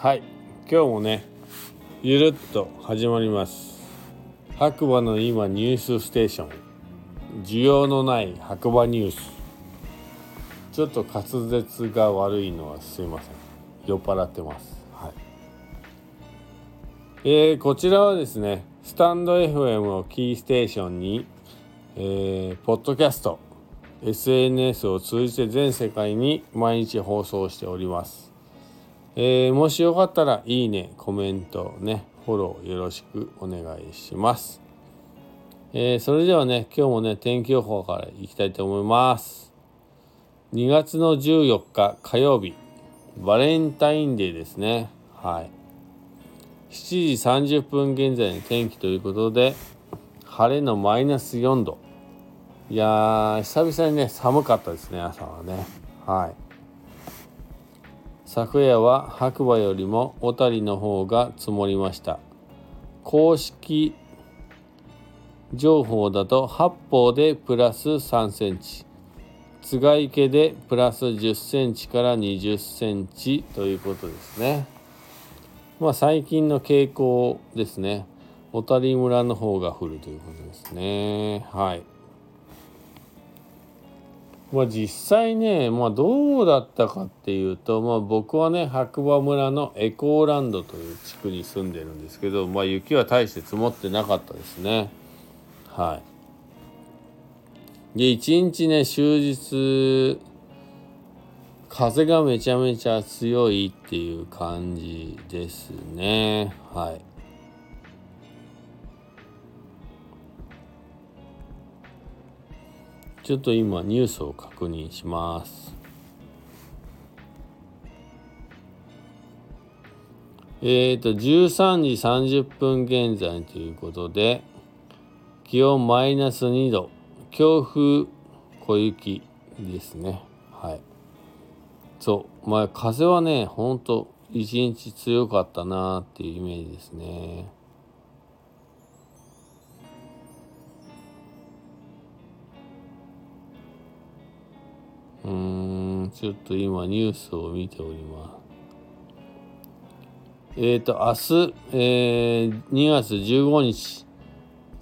はい。今日もねゆるっと始まります。白馬の今ニュースステーション。需要のない白馬ニュース。ちょっと滑舌が悪いのはすいません。酔っ払ってます。はい。えー、こちらはですねスタンド FM をキーステーションに、えー、ポッドキャスト SNS を通じて全世界に毎日放送しております。えー、もしよかったらいいね、コメントね、フォローよろしくお願いします。えー、それではね、今日もね、天気予報からいきたいと思います。2月の14日火曜日、バレンタインデーですね。はい。7時30分現在の天気ということで、晴れのマイナス4度。いやー、久々にね、寒かったですね、朝はね。はい。昨夜は白馬よりも小谷の方が積もりました。公式情報だと八方でプラス3センチ。津賀池でプラス10センチから20センチということですね。まあ最近の傾向ですね。小谷村の方が降るということですね。はい。まあ、実際ね、まあ、どうだったかっていうと、まあ、僕はね白馬村のエコーランドという地区に住んでるんですけど、まあ、雪は大して積もってなかったですね。はい。で一日ね終日風がめちゃめちゃ強いっていう感じですね。はい。ちょっと今ニュースを確認します。えっ、ー、と、13時30分現在ということで、気温マイナス2度、強風、小雪ですね。はい。そう、まあ、風はね、ほんと、一日強かったなっていうイメージですね。ちょっと今ニュースを見ております。えっ、ー、と、明日、えー、2月15日、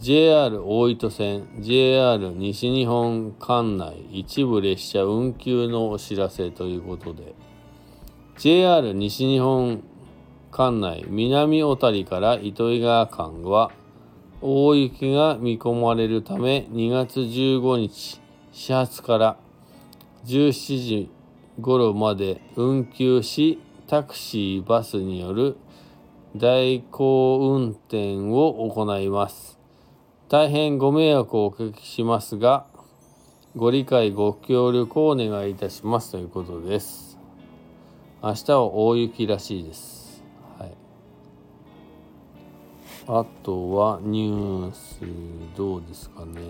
JR 大糸線、JR 西日本管内一部列車運休のお知らせということで、JR 西日本管内南小谷から糸魚川間は大雪が見込まれるため2月15日始発から17時頃まで運休しタクシーバスによる代行運転を行います。大変ご迷惑をおかけしますがご理解ご協力をお願いいたしますということです。明日は大雪らしいです、はい、あとはニュースどうですかね。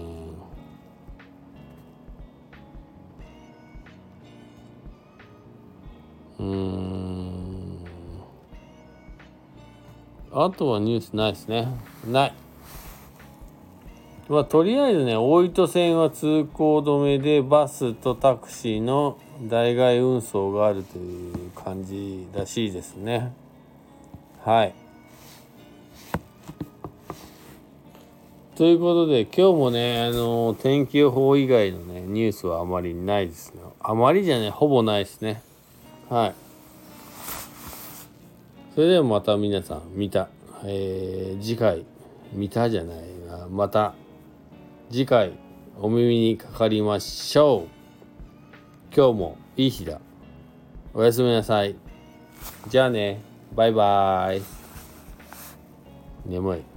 うん。あとはニュースないですね。ない。まあとりあえずね大糸線は通行止めでバスとタクシーの代替運送があるという感じらしいですね。はい。ということで今日もねあの天気予報以外のねニュースはあまりないですね。あまりじゃねほぼないですね。はい。それではまた皆さん、見た、えー、次回、見たじゃないな、また次回お耳にかかりましょう。今日もいい日だ。おやすみなさい。じゃあね、バイバーイ。眠い。